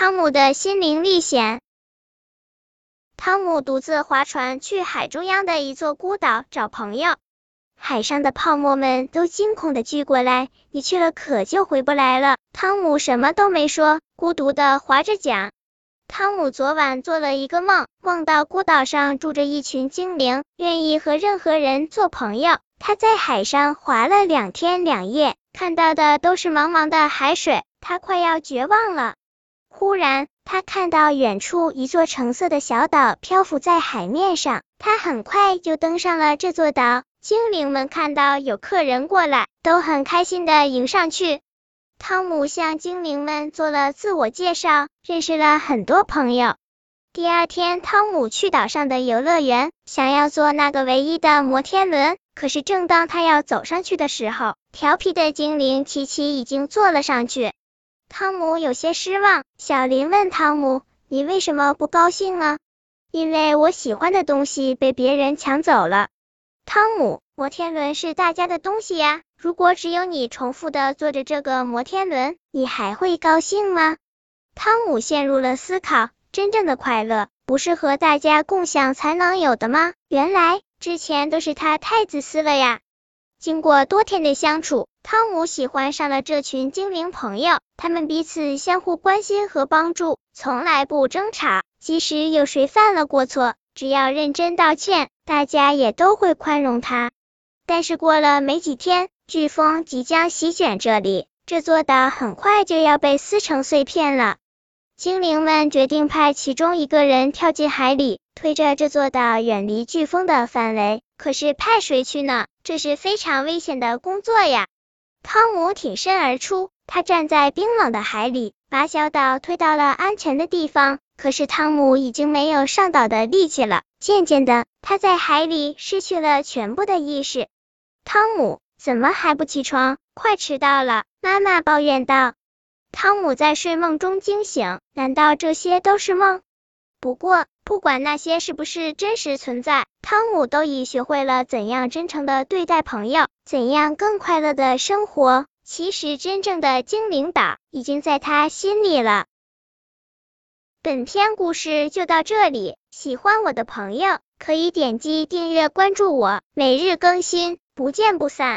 汤姆的心灵历险。汤姆独自划船去海中央的一座孤岛找朋友，海上的泡沫们都惊恐的聚过来，你去了可就回不来了。汤姆什么都没说，孤独的划着桨。汤姆昨晚做了一个梦，梦到孤岛上住着一群精灵，愿意和任何人做朋友。他在海上划了两天两夜，看到的都是茫茫的海水，他快要绝望了。忽然，他看到远处一座橙色的小岛漂浮在海面上，他很快就登上了这座岛。精灵们看到有客人过来，都很开心的迎上去。汤姆向精灵们做了自我介绍，认识了很多朋友。第二天，汤姆去岛上的游乐园，想要坐那个唯一的摩天轮。可是，正当他要走上去的时候，调皮的精灵琪琪已经坐了上去。汤姆有些失望，小林问汤姆：“你为什么不高兴呢？”“因为我喜欢的东西被别人抢走了。”汤姆，摩天轮是大家的东西呀，如果只有你重复的坐着这个摩天轮，你还会高兴吗？汤姆陷入了思考，真正的快乐不是和大家共享才能有的吗？原来之前都是他太自私了呀。经过多天的相处，汤姆喜欢上了这群精灵朋友，他们彼此相互关心和帮助，从来不争吵。即使有谁犯了过错，只要认真道歉，大家也都会宽容他。但是过了没几天，飓风即将席卷这里，这座岛很快就要被撕成碎片了。精灵们决定派其中一个人跳进海里，推着这座岛远离飓风的范围。可是派谁去呢？这是非常危险的工作呀！汤姆挺身而出，他站在冰冷的海里，把小岛推到了安全的地方。可是汤姆已经没有上岛的力气了，渐渐的，他在海里失去了全部的意识。汤姆，怎么还不起床？快迟到了！妈妈抱怨道。汤姆在睡梦中惊醒，难道这些都是梦？不过，不管那些是不是真实存在，汤姆都已学会了怎样真诚的对待朋友，怎样更快乐的生活。其实，真正的精灵岛已经在他心里了。本篇故事就到这里，喜欢我的朋友可以点击订阅关注我，每日更新，不见不散。